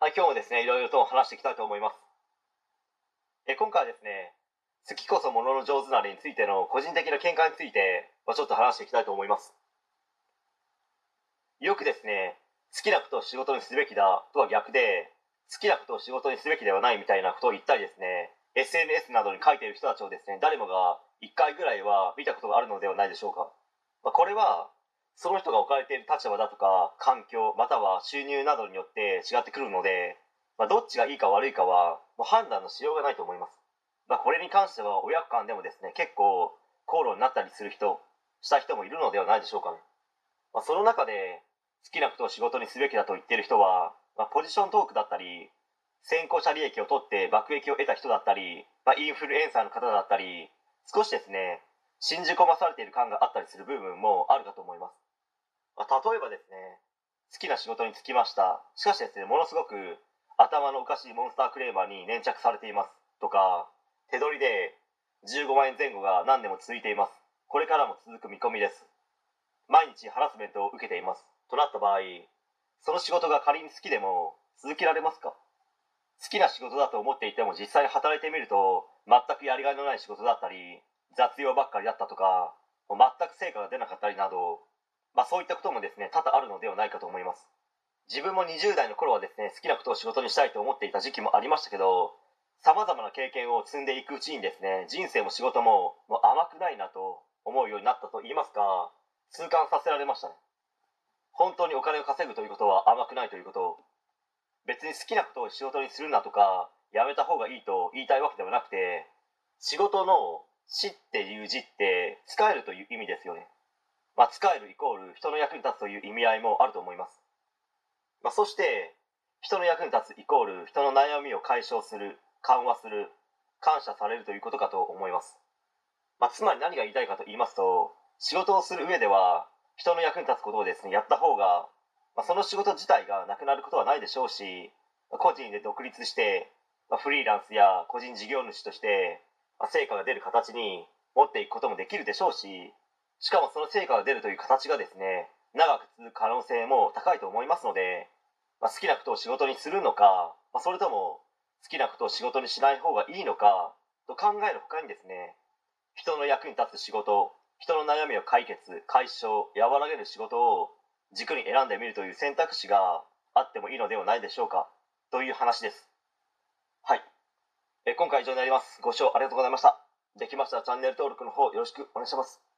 はい、今日もですね、いろいろと話していきたいと思います。え今回はですね、好きこそものの上手なれについての個人的な見解について、まあ、ちょっと話していきたいと思います。よくですね、好きなことを仕事にすべきだとは逆で、好きなことを仕事にすべきではないみたいなことを言ったりですね、SNS などに書いている人たちをですね、誰もが1回ぐらいは見たことがあるのではないでしょうか。まあ、これは、その人が置かれている立場だとか環境または収入などによって違ってくるので、まあ、どっちがいいか悪いかはもう判断のしようがないと思います、まあ、これに関しては親子間でもですね結構口論になったりする人した人もいるのではないでしょうかね、まあ、その中で好きなことを仕事にすべきだと言ってる人は、まポジショントークだったり先行者利益を取って爆益を得た人だったり、まインフルエンサーの方だったり少しですね信じ込まされている感があったりする部分もあるかと思います。まあ、例えばですね好きな仕事に就きました。しかしですねものすごく頭のおかしいモンスタークレーマーに粘着されています。とか手取りで15万円前後が何年も続いています。これからも続く見込みです。毎日ハラスメントを受けています。となった場合その仕事が仮に好きでも続けられますか？好きな仕事だと思っていても実際に働いてみると全くやりがいのない仕事だったり雑用ばっかりだったとか全く成果が出なかったりなどまあ、そういったこともですね多々あるのではないかと思います。自分も20代の頃はですね好きなことを仕事にしたいと思っていた時期もありましたけどさまざまな経験を積んでいくうちにですね人生も仕事ももう甘くないなと思うようになったと言いますか痛感させられましたね。本当にお金を稼ぐということは甘くないということ別に好きなことを仕事にするなとかやめた方がいいと言いたいわけではなくて仕事の「死」っていう字って使えるという意味ですよね。まあ、使えるイコール人の役に立つという意味合いもあると思います、まあ、そして人の役に立つイコール人の悩みを解消する緩和する感謝されるということかと思います、まあ、つまり何が言いたいかと言いますと仕事をする上では人の役に立つことをですねやった方が、まあ、その仕事自体がなくなることはないでしょうし個人で独立して、まあ、フリーランスや個人事業主として、まあ、成果が出る形に持っていくこともできるでしょうししかもその成果が出るという形がですね長く続く可能性も高いと思いますので、まあ、好きなことを仕事にするのか、まあ、それとも好きなことを仕事にしない方がいいのかと考える他にですね人の役に立つ仕事人の悩みを解決解消和らげる仕事を軸に選んでみるという選択肢があってもいいのではないでしょうかという話です。はい。え今回以上になります。ご視聴ありがとうございました。できましたらチャンネル登録の方よろしくお願いします。